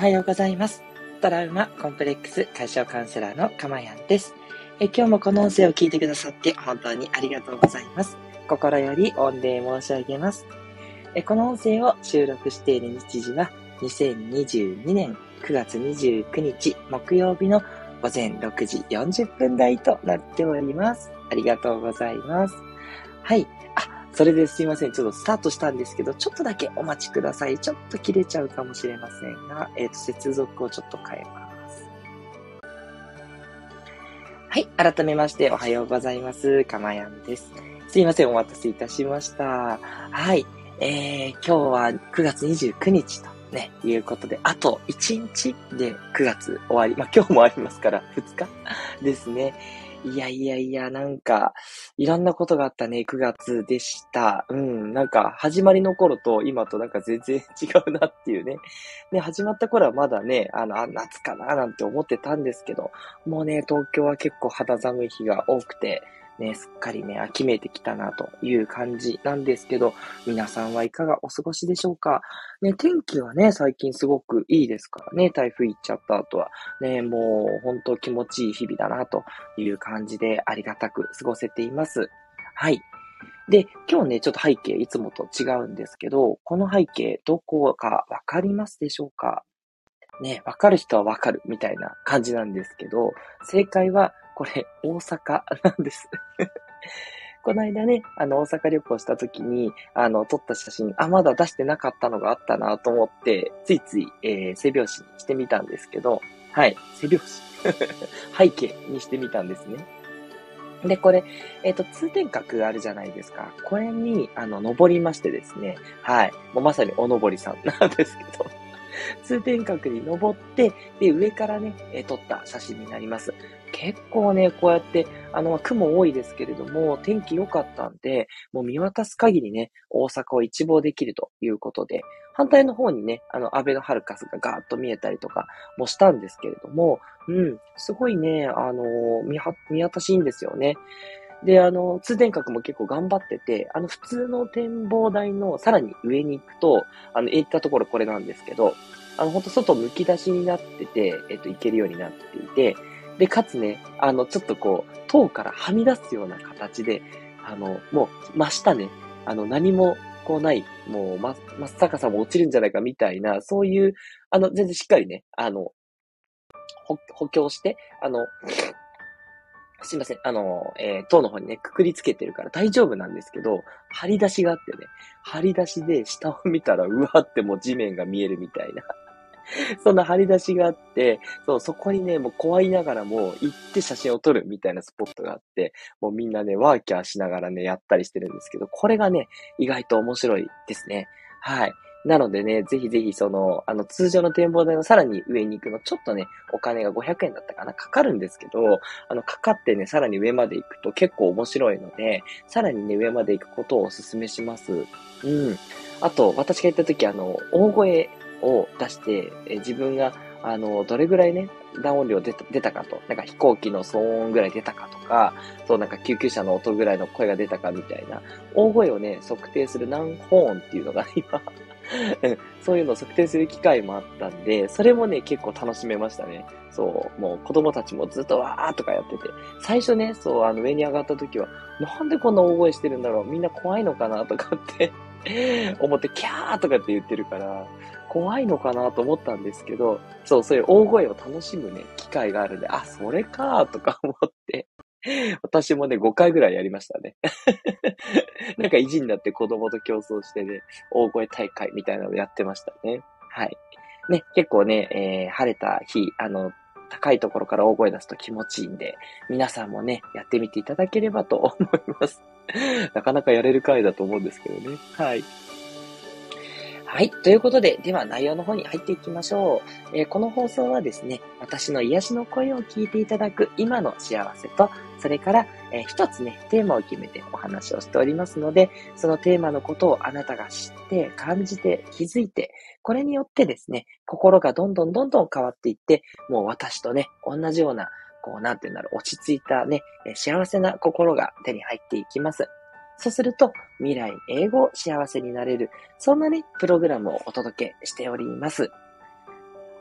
はようございます。トラウマコンプレックス解消カウンセラーのかまやんです。え今日もこの音声を聞いてくださって本当にありがとうございます。心より御礼申し上げます。えこの音声を収録している日時は2022年9月29日木曜日の午前6時40分台となっております。ありがとうございます。はい。それですいません。ちょっとスタートしたんですけど、ちょっとだけお待ちください。ちょっと切れちゃうかもしれませんが、えっ、ー、と、接続をちょっと変えます。はい。改めましておはようございます。かまやんです。すいません。お待たせいたしました。はい。えー、今日は9月29日とね、いうことで、あと1日で9月終わり。まあ、今日もありますから、2日ですね。いやいやいや、なんか、いろんなことがあったね、9月でした。うん、なんか、始まりの頃と今となんか全然 違うなっていうね。ね、始まった頃はまだね、あの、あ、夏かななんて思ってたんですけど、もうね、東京は結構肌寒い日が多くて、ね、すっかりね、秋めいてきたなという感じなんですけど、皆さんはいかがお過ごしでしょうか？ね、天気はね、最近すごくいいですからね、台風行っちゃった後は、ね、もう本当気持ちいい日々だなという感じでありがたく過ごせています。はい。で、今日ね、ちょっと背景いつもと違うんですけど、この背景どこかわかりますでしょうか？ね、わかる人はわかるみたいな感じなんですけど、正解はこれ、大阪 なんです この間ね、あの、大阪旅行した時に、あの、撮った写真、あ、まだ出してなかったのがあったなと思って、ついつい、えー、背拍子にしてみたんですけど、はい、背拍子 背景にしてみたんですね。で、これ、えっ、ー、と、通天閣あるじゃないですか。これに、あの、登りましてですね。はい。もうまさにお登りさんなんですけど。通天閣に登って、で、上からね、撮った写真になります。結構ね、こうやって、あの、雲多いですけれども、天気良かったんで、もう見渡す限りね、大阪を一望できるということで、反対の方にね、あの、安倍のハルカスがガーッと見えたりとかもしたんですけれども、うん、すごいね、あの、見は、見渡しいいんですよね。で、あの、通天閣も結構頑張ってて、あの、普通の展望台のさらに上に行くと、あの、行ったところこれなんですけど、あの、ほんと外むき出しになってて、えっと、行けるようになっていて、で、かつね、あの、ちょっとこう、塔からはみ出すような形で、あの、もう、真下ね、あの、何も、こうない、もう、ま、真っ逆さも落ちるんじゃないかみたいな、そういう、あの、全然しっかりね、あの、補強して、あの、すいません。あの、えー、塔の方にね、くくりつけてるから大丈夫なんですけど、張り出しがあってね、張り出しで下を見たら、うわってもう地面が見えるみたいな。そんな張り出しがあって、そう、そこにね、もう怖いながらも行って写真を撮るみたいなスポットがあって、もうみんなね、ワーキャーしながらね、やったりしてるんですけど、これがね、意外と面白いですね。はい。なのでね、ぜひぜひその、あの、通常の展望台のさらに上に行くの、ちょっとね、お金が500円だったかな、かかるんですけど、あの、かかってね、さらに上まで行くと結構面白いので、さらにね、上まで行くことをお勧めします。うん。あと、私が行った時、あの、大声を出して、え自分が、あの、どれぐらいね、ダ音量出た出たかと、なんか飛行機の騒音ぐらい出たかとか、そうなんか救急車の音ぐらいの声が出たかみたいな、大声をね、測定する何ホーンっていうのが今 そういうのを測定する機会もあったんで、それもね、結構楽しめましたね。そう、もう子供たちもずっとわーとかやってて、最初ね、そう、あの上に上がった時は、なんでこんな大声してるんだろうみんな怖いのかなとかって 思って、キャーとかって言ってるから、怖いのかなと思ったんですけど、そう、そういう大声を楽しむね、機会があるんで、あ、それかーとか思って、私もね、5回ぐらいやりましたね。なんか意地になって子供と競争してね、大声大会みたいなのをやってましたね。はい。ね、結構ね、えー、晴れた日、あの、高いところから大声出すと気持ちいいんで、皆さんもね、やってみていただければと思います。なかなかやれる回だと思うんですけどね。はい。はい。ということで、では内容の方に入っていきましょう。えー、この放送はですね、私の癒しの声を聞いていただく今の幸せと、それから、えー、一つね、テーマを決めてお話をしておりますので、そのテーマのことをあなたが知って、感じて、気づいて、これによってですね、心がどんどんどんどん変わっていって、もう私とね、同じような、こう、なんて言うんだろう、落ち着いたね、幸せな心が手に入っていきます。そうすると、未来英語幸せになれる、そんなね、プログラムをお届けしております。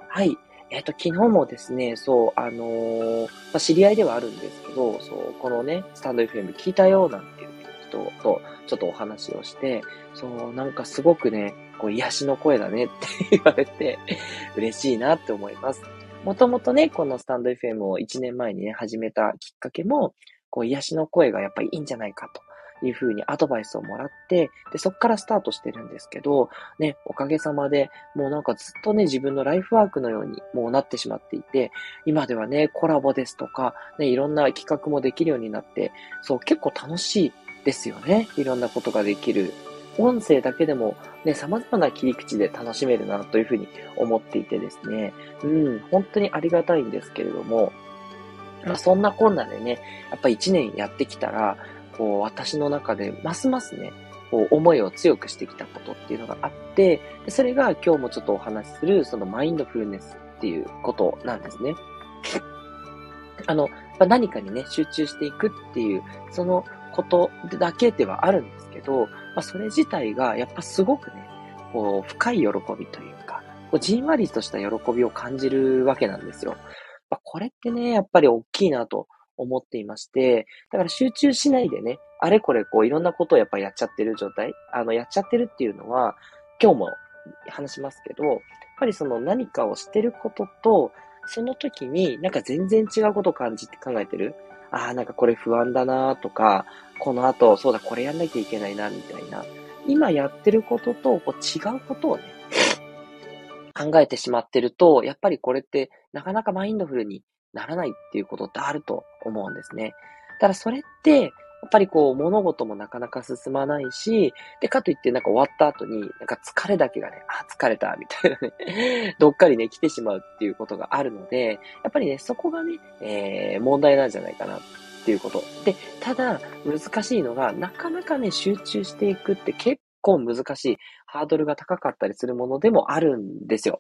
はい。えっ、と、昨日もですね、そう、あのー、まあ、知り合いではあるんですけど、そう、このね、スタンド FM 聞いたよ、なんていう人と、ちょっとお話をして、そう、なんかすごくね、こう、癒しの声だねって 言われて、嬉しいなって思います。もともとね、このスタンド FM を1年前にね、始めたきっかけも、こう、癒しの声がやっぱりいいんじゃないかと。いうふうにアドバイスをもらって、で、そこからスタートしてるんですけど、ね、おかげさまで、もうなんかずっとね、自分のライフワークのようにもうなってしまっていて、今ではね、コラボですとか、ね、いろんな企画もできるようになって、そう、結構楽しいですよね。いろんなことができる。音声だけでもね、様々な切り口で楽しめるなというふうに思っていてですね、うん、本当にありがたいんですけれども、まあ、そんなこんなでね、やっぱ一年やってきたら、こう、私の中でますますね、こう、思いを強くしてきたことっていうのがあって、でそれが今日もちょっとお話しする、そのマインドフルネスっていうことなんですね。あの、まあ、何かにね、集中していくっていう、そのことだけではあるんですけど、まあ、それ自体がやっぱすごくね、こう、深い喜びというか、こうじんわりとした喜びを感じるわけなんですよ。まあ、これってね、やっぱり大きいなと思っていまして、だから集中しないでね、あれこれこういろんなことをやっぱやっちゃってる状態、あの、やっちゃってるっていうのは、今日も話しますけど、やっぱりその何かをしてることと、その時になんか全然違うことを感じて考えてる。ああ、なんかこれ不安だなとか、この後、そうだ、これやんなきゃいけないな、みたいな。今やってることとこう違うことをね、考えてしまってると、やっぱりこれってなかなかマインドフルにならないっていうことってあると思うんですね。ただそれって、やっぱりこう物事もなかなか進まないし、で、かといってなんか終わった後に、なんか疲れだけがね、あ、疲れた、みたいなね、どっかりね、来てしまうっていうことがあるので、やっぱりね、そこがね、えー、問題なんじゃないかなっていうこと。で、ただ、難しいのが、なかなかね、集中していくって結構難しい、ハードルが高かったりするものでもあるんですよ。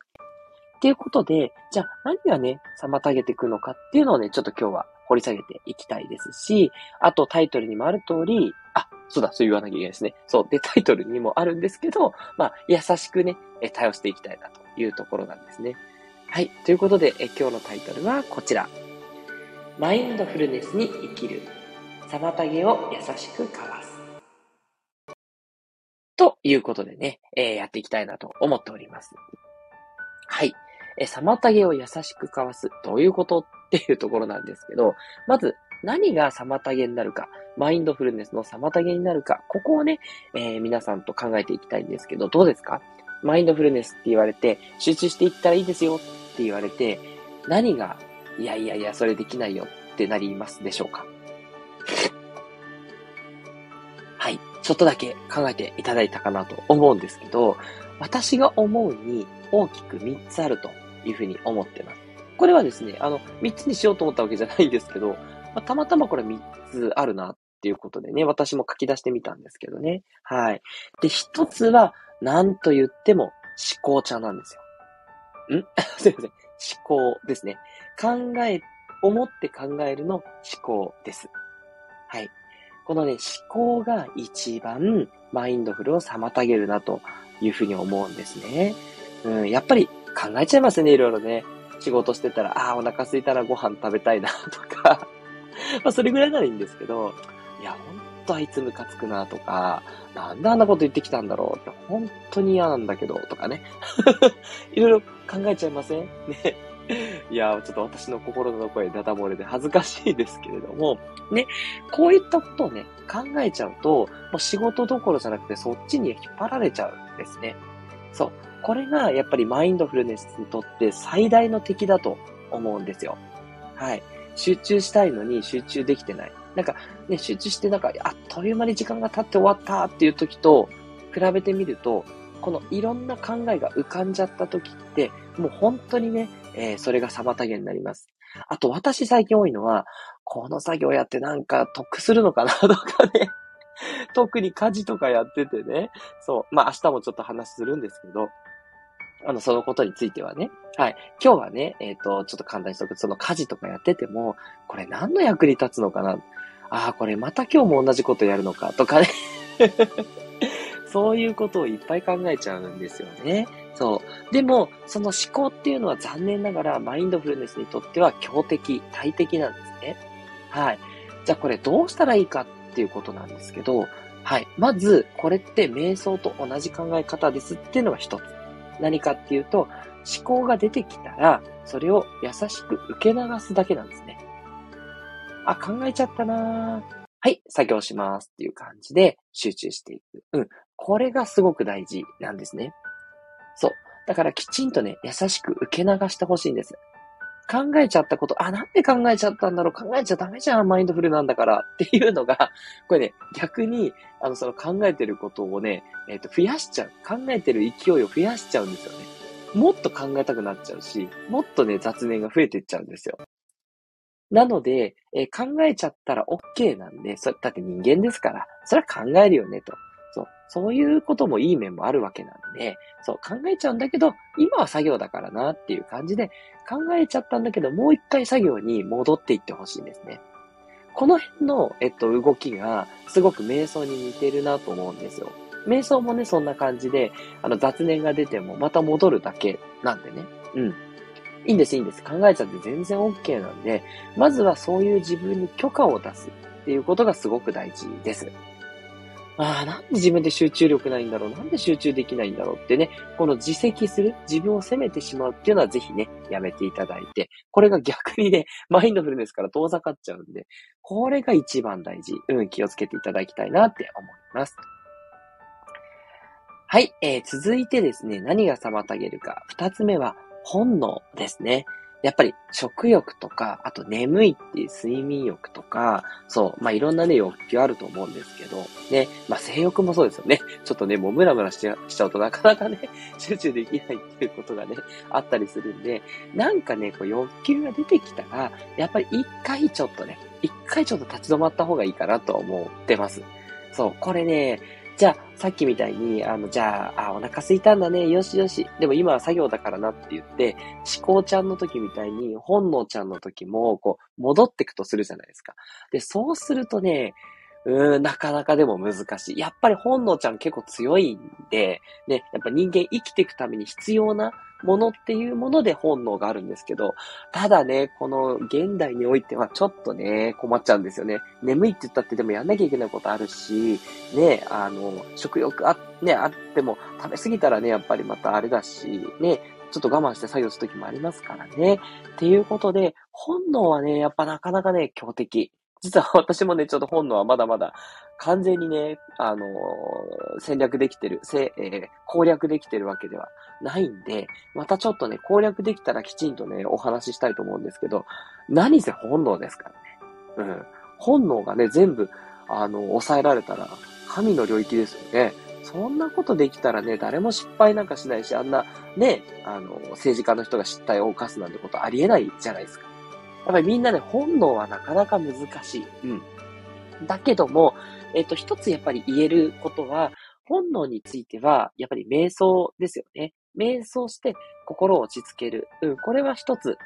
っていうことで、じゃあ何がね、妨げていくのかっていうのをね、ちょっと今日は掘り下げていきたいですし、あとタイトルにもある通り、あ、そうだ、そう言わなきゃいけないですね。そう。で、タイトルにもあるんですけど、まあ、優しくね、対応していきたいなというところなんですね。はい。ということで、え今日のタイトルはこちら。マインドフルネスに生きる。妨げを優しくかわす。ということでね、えー、やっていきたいなと思っております。はい。え、妨げを優しくかわす。どういうことっていうところなんですけど、まず、何が妨げになるか、マインドフルネスの妨げになるか、ここをね、えー、皆さんと考えていきたいんですけど、どうですか？マインドフルネスって言われて、集中していったらいいですよって言われて、何が、いやいやいや、それできないよってなりますでしょうか？はい。ちょっとだけ考えていただいたかなと思うんですけど、私が思うに大きく3つあるというふうに思ってます。これはですね、あの、3つにしようと思ったわけじゃないんですけど、まあ、たまたまこれ3つあるなっていうことでね、私も書き出してみたんですけどね。はい。で、1つは、何と言っても思考茶なんですよ。ん？すいません。思考ですね。考え、思って考えるの思考です。はい。このね、思考が一番マインドフルを妨げるなというふうに思うんですね。うん、やっぱり考えちゃいますね、いろいろね。仕事してたら、ああ、お腹すいたらご飯食べたいな、とか まあ、それぐらいならいいんですけど、いや、ほんとあいつムカつくな、とか、なんであんなこと言ってきたんだろうって、本当に嫌なんだけど、とかね。いろいろ考えちゃいません？ね。いや、ちょっと私の心の声、ダダ漏れで恥ずかしいですけれども、ね、こういったことをね、考えちゃうと、もう仕事どころじゃなくてそっちに引っ張られちゃうんですね。そう。これがやっぱりマインドフルネスにとって最大の敵だと思うんですよ。はい。集中したいのに集中できてない。なんかね、集中してなんか、あっという間に時間が経って終わったっていう時と比べてみると、このいろんな考えが浮かんじゃった時って、もう本当にね、えー、それが妨げになります。あと私最近多いのは、この作業やってなんか得するのかなとかね 特に家事とかやっててね。そう。まあ明日もちょっと話するんですけど、あの、そのことについてはね。はい。今日はね、えっ、ー、と、ちょっと簡単にしとく。その家事とかやってても、これ何の役に立つのかなああ、これまた今日も同じことやるのかとかね そういうことをいっぱい考えちゃうんですよね。そう。でも、その思考っていうのは残念ながらマインドフルネスにとっては強敵、大敵なんですね。はい。じゃあこれどうしたらいいかっていうことなんですけど、はい。まず、これって瞑想と同じ考え方ですっていうのが一つ。何かっていうと、思考が出てきたら、それを優しく受け流すだけなんですね。あ、考えちゃったなはい、作業しますっていう感じで集中していく。うん。これがすごく大事なんですね。そう。だからきちんとね、優しく受け流してほしいんです。考えちゃったこと、あ、なんで考えちゃったんだろう？考えちゃダメじゃんマインドフルなんだからっていうのが、これね、逆に、あの、その考えてることをね、えっ、ー、と、増やしちゃう。考えてる勢いを増やしちゃうんですよね。もっと考えたくなっちゃうし、もっとね、雑念が増えていっちゃうんですよ。なので、えー、考えちゃったら OK なんで、それ、だって人間ですから、それは考えるよねと。そう。いうこともいい面もあるわけなんで、そう、考えちゃうんだけど、今は作業だからなっていう感じで、考えちゃったんだけど、もう一回作業に戻っていってほしいんですね。この辺の、えっと、動きが、すごく瞑想に似てるなと思うんですよ。瞑想もね、そんな感じで、あの、雑念が出ても、また戻るだけなんでね。うん。いいんです、いいんです。考えちゃって全然 OK なんで、まずはそういう自分に許可を出すっていうことがすごく大事です。ああ、なんで自分で集中力ないんだろう？なんで集中できないんだろうってね、この自責する、自分を責めてしまうっていうのはぜひね、やめていただいて、これが逆にね、マインドフルネスから遠ざかっちゃうんで、これが一番大事。うん、気をつけていただきたいなって思います。はい、えー、続いてですね、何が妨げるか。二つ目は、本能ですね。やっぱり食欲とか、あと眠いっていう睡眠欲とか、そう、まあ、いろんなね、欲求あると思うんですけど、ね、まあ、性欲もそうですよね。ちょっとね、もうムラムラしちゃうとなかなかね、集中できないっていうことがね、あったりするんで、なんかね、こう欲求が出てきたら、やっぱり一回ちょっとね、一回ちょっと立ち止まった方がいいかなと思ってます。そう、これね、じゃあ、さっきみたいに、あの、じゃあ、あ、お腹空いたんだね、よしよし。でも今は作業だからなって言って、思考ちゃんの時みたいに、本能ちゃんの時も、こう、戻ってくとするじゃないですか。で、そうするとね、うーん、なかなかでも難しい。やっぱり本能ちゃん結構強いんで、ね、やっぱ人間生きていくために必要なものっていうもので本能があるんですけど、ただね、この現代においてはちょっとね、困っちゃうんですよね。眠いって言ったってでもやんなきゃいけないことあるし、ね、あの、食欲あ、ね、あっても食べ過ぎたらね、やっぱりまたあれだし、ね、ちょっと我慢して作業するときもありますからね。っていうことで、本能はね、やっぱなかなかね、強敵。実は私もね、ちょっと本能はまだまだ完全にね、あのー、戦略できてる、せえー、攻略できてるわけではないんで、またちょっとね、攻略できたらきちんとね、お話ししたいと思うんですけど、何せ本能ですからね。うん。本能がね、全部、あの、抑えられたら、神の領域ですよね。そんなことできたらね、誰も失敗なんかしないし、あんな、ね、あの、政治家の人が失態を犯すなんてことありえないじゃないですか。やっぱりみんなね、本能はなかなか難しい。うん。だけども、えっ、と、一つやっぱり言えることは、本能については、やっぱり瞑想ですよね。瞑想して心を落ち着ける。うん、これは一つ、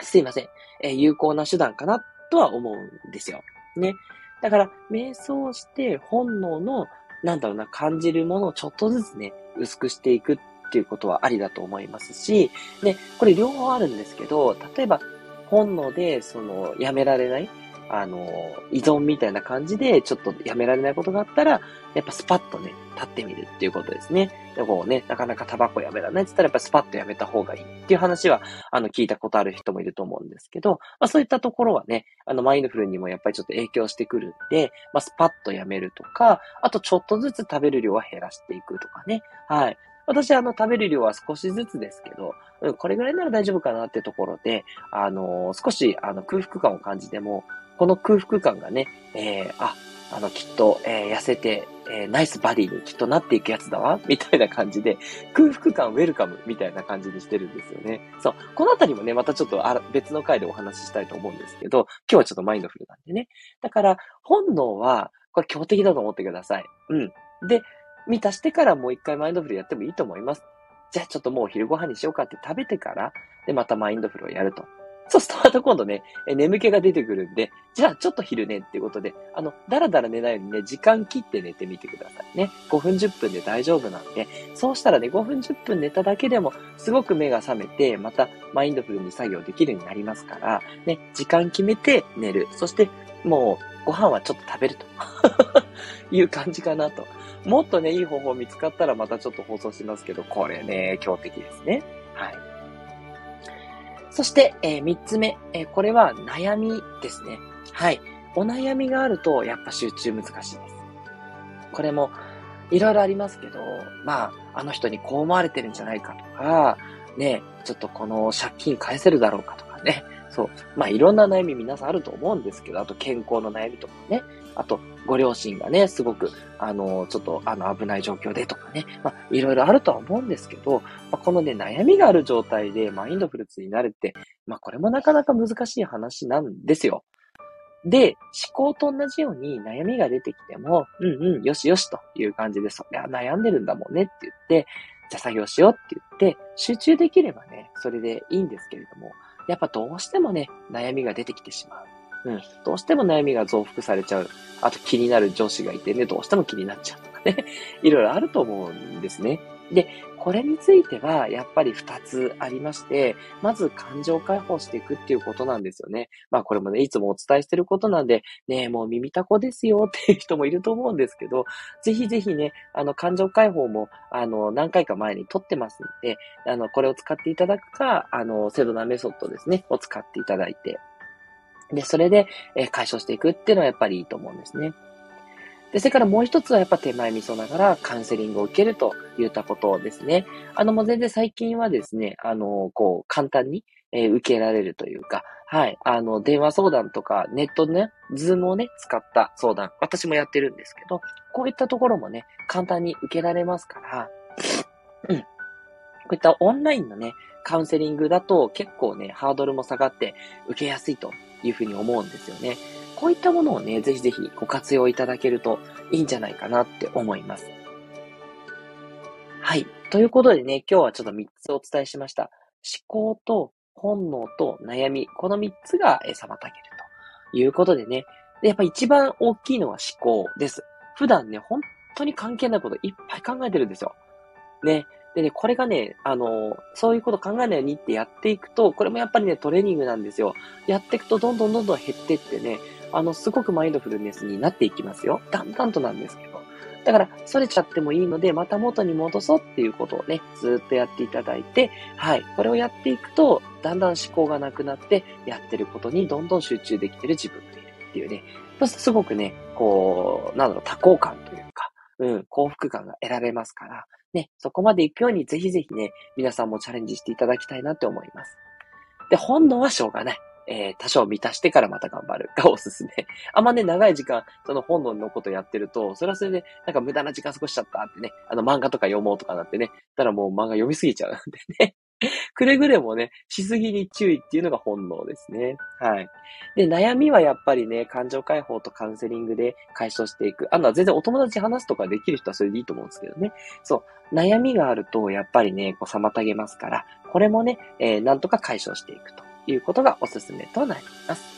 すいません、えー、有効な手段かなとは思うんですよ。ね。だから、瞑想して本能の、なんだろうな、感じるものをちょっとずつね、薄くしていくっっていうことはありだと思いますし、で、これ両方あるんですけど、例えば、本能で、その、やめられない、あの、依存みたいな感じで、ちょっとやめられないことがあったら、やっぱスパッとね、立ってみるっていうことですね。でこうね、なかなかタバコやめられないって言ったら、やっぱスパッとやめた方がいいっていう話は、あの、聞いたことある人もいると思うんですけど、まあそういったところはね、あの、マインドフルにもやっぱりちょっと影響してくるんで、まあスパッとやめるとか、あとちょっとずつ食べる量は減らしていくとかね。はい。私、あの、食べる量は少しずつですけど、うん、これぐらいなら大丈夫かなってところで、あのー、少し、あの、空腹感を感じても、この空腹感がね、えー、あ、あの、きっと、えー、痩せて、えー、ナイスバディにきっとなっていくやつだわ、みたいな感じで、空腹感ウェルカムみたいな感じにしてるんですよね。そう。このあたりもね、またちょっとあ別の回でお話ししたいと思うんですけど、今日はちょっとマインドフルなんでね。だから、本能は、これ強敵だと思ってください。うん。で、満たしてからもう一回マインドフルやってもいいと思います。じゃあちょっともう昼ご飯にしようかって食べてから、で、またマインドフルをやると。そうするとまた今度ね、眠気が出てくるんで、じゃあちょっと昼寝っていうことで、あの、だらだら寝ないようにね、時間切って寝てみてくださいね。5分10分で大丈夫なんで、そうしたらね、5分10分寝ただけでも、すごく目が覚めて、またマインドフルに作業できるようになりますから、ね、時間決めて寝る。そして、もう、ご飯はちょっと食べると いう感じかなと。もっとね、いい方法見つかったらまたちょっと放送しますけど、これね、強敵ですね。はい。そして、えー、3つ目、えー、これは悩みですね。はい。お悩みがあると、やっぱ集中難しいです。これも、いろいろありますけど、まあ、あの人にこう思われてるんじゃないかとか、ね、ちょっとこの借金返せるだろうかとかね。そう。まあ、いろんな悩み皆さんあると思うんですけど、あと健康の悩みとかね。あと、ご両親がね、すごく、あの、ちょっと、あの、危ない状況でとかね、まあ、いろいろあるとは思うんですけど、まあ、このね、悩みがある状態でマインドフルツになるって、まあ、これもなかなか難しい話なんですよ。で、思考と同じように悩みが出てきても、うんうん、よしよしという感じで、そりゃ悩んでるんだもんねって言って、じゃあ作業しようって言って、集中できればね、それでいいんですけれども、やっぱどうしてもね、悩みが出てきてしまう。うん。どうしても悩みが増幅されちゃう。あと気になる上司がいてね、どうしても気になっちゃうとかね。いろいろあると思うんですね。で、これについては、やっぱり二つありまして、まず感情解放していくっていうことなんですよね。まあこれもね、いつもお伝えしてることなんで、ねえもう耳たこですよ っていう人もいると思うんですけど、ぜひぜひね、あの、感情解放も、あの、何回か前に撮ってますんで、あの、これを使っていただくか、あの、セドナメソッドですね、を使っていただいて、で、それで、え解消していくっていうのはやっぱりいいと思うんですね。で、それからもう一つはやっぱ手前味噌ながらカウンセリングを受けるといったことですね。あの、もう全然最近はですね、あの、こう、簡単に、え、受けられるというか、はい、あの、電話相談とか、ネットでね、ズームをね、使った相談、私もやってるんですけど、こういったところもね、簡単に受けられますから、うん。こういったオンラインのね、カウンセリングだと結構ね、ハードルも下がって受けやすいというふうに思うんですよね。こういったものをね、ぜひぜひご活用いただけるといいんじゃないかなって思います。はい。ということでね、今日はちょっと3つお伝えしました。思考と本能と悩み、この3つが妨げるということでね。で、やっぱ一番大きいのは思考です。普段ね、本当に関係ないこといっぱい考えてるんですよ。ね。でね、これがね、あの、そういうこと考えないようにってやっていくと、これもやっぱりね、トレーニングなんですよ。やっていくとどんどんどんどん減ってってね、あの、すごくマインドフルネスになっていきますよ。だんだんとなんですけど。だから、それちゃってもいいので、また元に戻そうっていうことをね、ずっとやっていただいて、はい。これをやっていくと、だんだん思考がなくなって、やってることにどんどん集中できてる自分がいるっていうね。するとすごくね、こう、なんだろう、多幸感というか、うん、幸福感が得られますから、ね、そこまで行くようにぜひぜひね、皆さんもチャレンジしていただきたいなって思います。で、本能はしょうがない。えー、多少満たしてからまた頑張るが おすすめ。あんまね、長い時間、その本能のことやってると、それはそれで、なんか無駄な時間過ごしちゃったってね、あの漫画とか読もうとかなってね、たらもう漫画読みすぎちゃうんでね。くれぐれもね、しすぎに注意っていうのが本能ですね。はい。で、悩みはやっぱりね、感情解放とカウンセリングで解消していく。あの、全然お友達話すとかできる人はそれでいいと思うんですけどね。そう。悩みがあると、やっぱりね、こう、妨げますから、これもね、えー、なんとか解消していくということがおすすめとなります。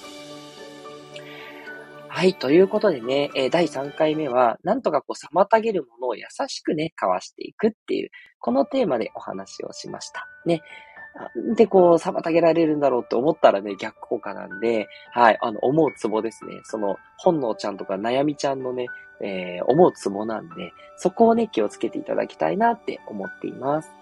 はい。ということでね、え、第3回目は、なんとかこう、妨げるものを優しくね、かわしていくっていう、このテーマでお話をしました。ね。で、こう、妨げられるんだろうって思ったらね、逆効果なんで、はい、あの、思うツボですね。その、本能ちゃんとか悩みちゃんのね、えー、思うツボなんで、そこをね、気をつけていただきたいなって思っています。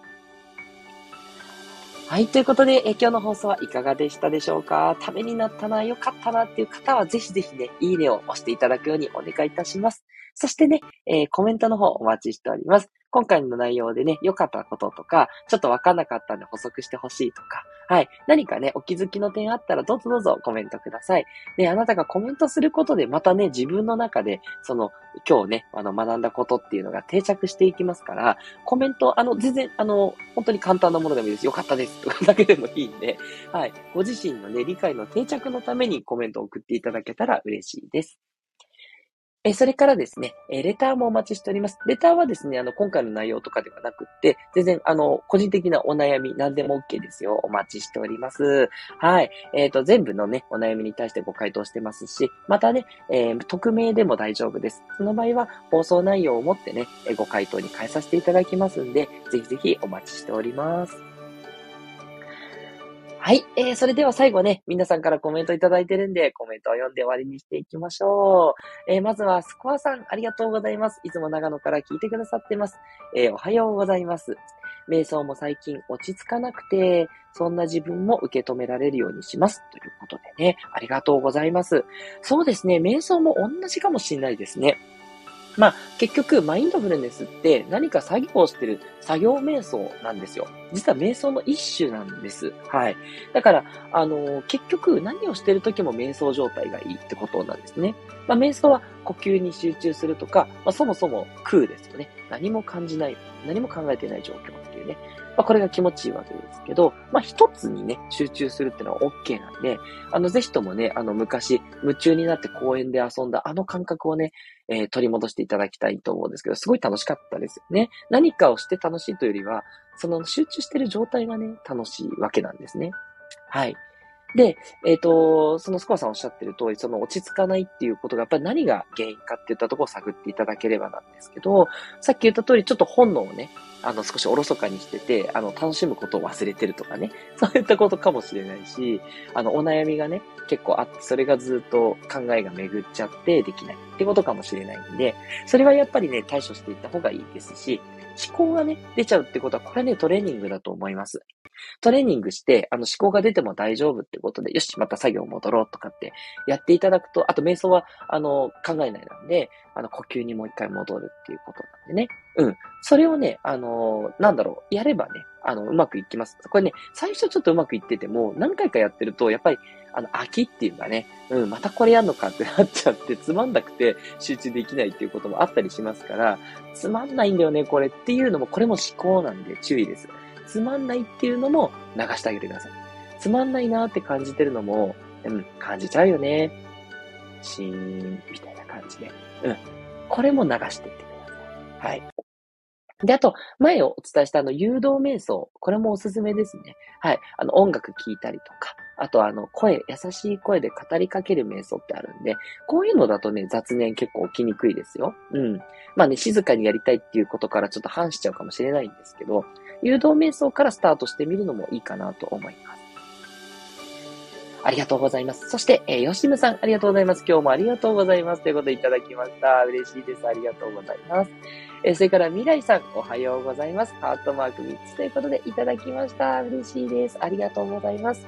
はい。ということで、え今日の放送はいかがでしたでしょうか？ためになったな、良かったなっていう方は、ぜひぜひね、いいねを押していただくようにお願いいたします。そしてね、えー、コメントの方お待ちしております。今回の内容でね、良かったこととか、ちょっとわかんなかったんで補足してほしいとか、はい。何かね、お気づきの点あったら、どうぞどうぞコメントください。で、あなたがコメントすることで、またね、自分の中で、その、今日ね、あの、学んだことっていうのが定着していきますから、コメント、あの、全然、あの、本当に簡単なものでもいいです。よかったです。と かだけでもいいんで、はい。ご自身のね、理解の定着のためにコメントを送っていただけたら嬉しいです。えそれからですね、えレターもお待ちしております。レターはですね、あの、今回の内容とかではなくって、全然、あの、個人的なお悩み、何でも OK ですよ。お待ちしております。はい。えっ、ー、と、全部のね、お悩みに対してご回答してますし、またね、えー、匿名でも大丈夫です。その場合は、放送内容をもってね、ご回答に変えさせていただきますんで、ぜひぜひお待ちしております。はい。えー、それでは最後ね、皆さんからコメントいただいてるんで、コメントを読んで終わりにしていきましょう。えー、まずは、スコアさん、ありがとうございます。いつも長野から聞いてくださってます。えー、おはようございます。瞑想も最近落ち着かなくて、そんな自分も受け止められるようにします。ということでね、ありがとうございます。そうですね、瞑想も同じかもしれないですね。まあ、結局、マインドフルネスって何か作業をしてる作業瞑想なんですよ。実は瞑想の一種なんです。はい。だから、あの結局何をしてる時も瞑想状態がいいってことなんですね。まあ、瞑想は呼吸に集中するとか、まあ、そもそも空ですよね。何も感じない、何も考えてない状況っていうね。まあ、これが気持ちいいわけですけど、まあ、一つにね、集中するってのは OK なんで、あの、ぜひともね、あの、昔、夢中になって公園で遊んだあの感覚をね、えー、取り戻していただきたいと思うんですけど、すごい楽しかったですよね。何かをして楽しいというよりは、その集中してる状態がね、楽しいわけなんですね。はい。で、えっ、ー、と、そのスコアさんおっしゃってる通り、その落ち着かないっていうことが、やっぱり何が原因かっていったところを探っていただければなんですけど、さっき言った通り、ちょっと本能をね、あの、少しおろそかにしてて、あの、楽しむことを忘れてるとかね、そういったことかもしれないし、あの、お悩みがね、結構あって、それがずっと考えが巡っちゃってできないってことかもしれないんで、それはやっぱりね、対処していった方がいいですし、思考がね、出ちゃうってことは、これね、トレーニングだと思います。トレーニングして、あの、思考が出ても大丈夫ってことで、よし、また作業戻ろうとかってやっていただくと、あと瞑想は、あの、考えないなんで、あの、呼吸にもう一回戻るっていうことなんでね。うん。それをね、あの、なんだろう、やればね、あの、うまくいきます。これね、最初ちょっとうまくいってても、何回かやってると、やっぱり、あの、飽きっていうかね、うん、またこれやんのかってなっちゃって、つまんなくて集中できないっていうこともあったりしますから、つまんないんだよね、これっていうのも、これも思考なんで注意です。つまんないっていうのも流してあげてください。つまんないなーって感じてるのも、うん、感じちゃうよね。シーン、みたいな感じで。うん。これも流していってください。はい。で、あと、前をお伝えしたあの、誘導瞑想。これもおすすめですね。はい。あの、音楽聴いたりとか、あとあの、声、優しい声で語りかける瞑想ってあるんで、こういうのだとね、雑念結構起きにくいですよ。うん。まあね、静かにやりたいっていうことからちょっと反しちゃうかもしれないんですけど、誘導瞑想からスタートしてみるのもいいかなと思います。ありがとうございます。そして、えー、吉ムさん、ありがとうございます。今日もありがとうございます。ということでいただきました。嬉しいです。ありがとうございます。え、それから未来さん、おはようございます。ハートマーク3つということでいただきました。嬉しいです。ありがとうございます。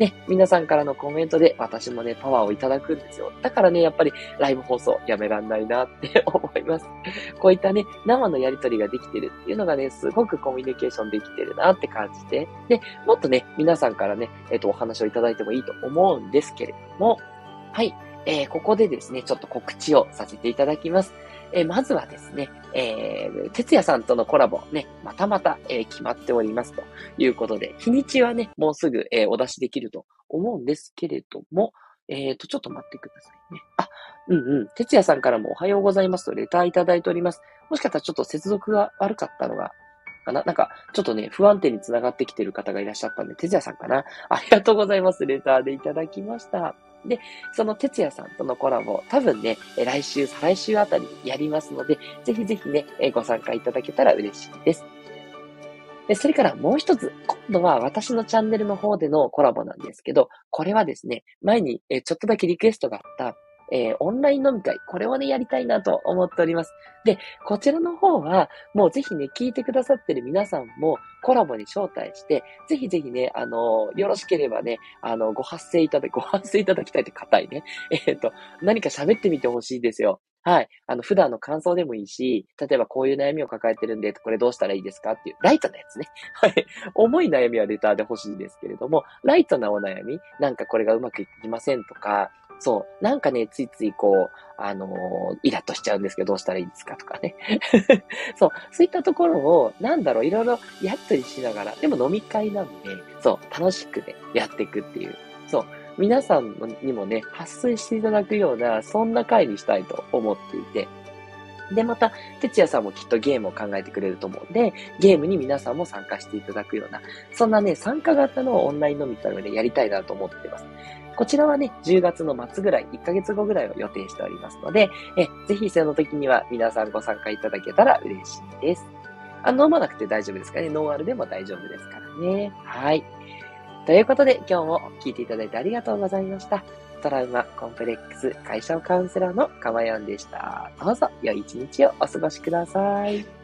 ね、皆さんからのコメントで私もね、パワーをいただくんですよ。だからね、やっぱりライブ放送やめらんないなって思います。こういったね、生のやりとりができてるっていうのがね、すごくコミュニケーションできてるなって感じて、で、もっとね、皆さんからね、えっ、ー、と、お話をいただいてもいいと思うんですけれども、はい。えー、ここでですね、ちょっと告知をさせていただきます。えー、まずはですね、えー、哲也さんとのコラボね、またまた、えー、決まっておりますということで、日にちはね、もうすぐ、えー、お出しできると思うんですけれども、えっ、ー、と、ちょっと待ってくださいね。あ、うんうん。哲也さんからもおはようございますとレターいただいております。もしかしたらちょっと接続が悪かったのが、かな？なんか、ちょっとね、不安定に繋がってきてる方がいらっしゃったんで、哲也さんかな？ありがとうございます。レターでいただきました。で、その哲也さんとのコラボ、多分ね、来週、再来週あたりやりますので、ぜひぜひね、ご参加いただけたら嬉しいです。で、それからもう一つ、今度は私のチャンネルの方でのコラボなんですけど、これはですね、前にちょっとだけリクエストがあった、えー、オンライン飲み会、これをね、やりたいなと思っております。で、こちらの方は、もうぜひね、聞いてくださってる皆さんもコラボに招待して、ぜひぜひね、あの、よろしければね、あの、ご発声いただ、ご発声いただきたいって硬いね。えっ、と、何か喋ってみてほしいですよ。はい。あの、普段の感想でもいいし、例えばこういう悩みを抱えてるんで、これどうしたらいいですかっていう、ライトなやつね。はい。重い悩みはレターで欲しいんですけれども、ライトなお悩み、なんかこれがうまくいきませんとか、そう。なんかね、ついついこう、あのー、イラッとしちゃうんですけど、どうしたらいいですかとかね。そう。そういったところを、なんだろう、いろいろやっとりしながら、でも飲み会なんで、そう、楽しくね、やっていくっていう。そう。皆さんにもね、発声していただくような、そんな回にしたいと思っていて、で、また、哲也さんもきっとゲームを考えてくれると思うんで、ゲームに皆さんも参加していただくような、そんなね、参加型のオンライン飲み会をね、やりたいなと思ってます。こちらはね、10月の末ぐらい、1ヶ月後ぐらいを予定しておりますので、え、ぜひその時には皆さんご参加いただけたら嬉しいです。あ、飲まなくて大丈夫ですかね？ノンアルでも大丈夫ですからね。はい。ということで、今日も聞いていただいてありがとうございました。トラウマ、コンプレックス、解消カウンセラーのかまやんでした。どうぞ、良い一日をお過ごしください。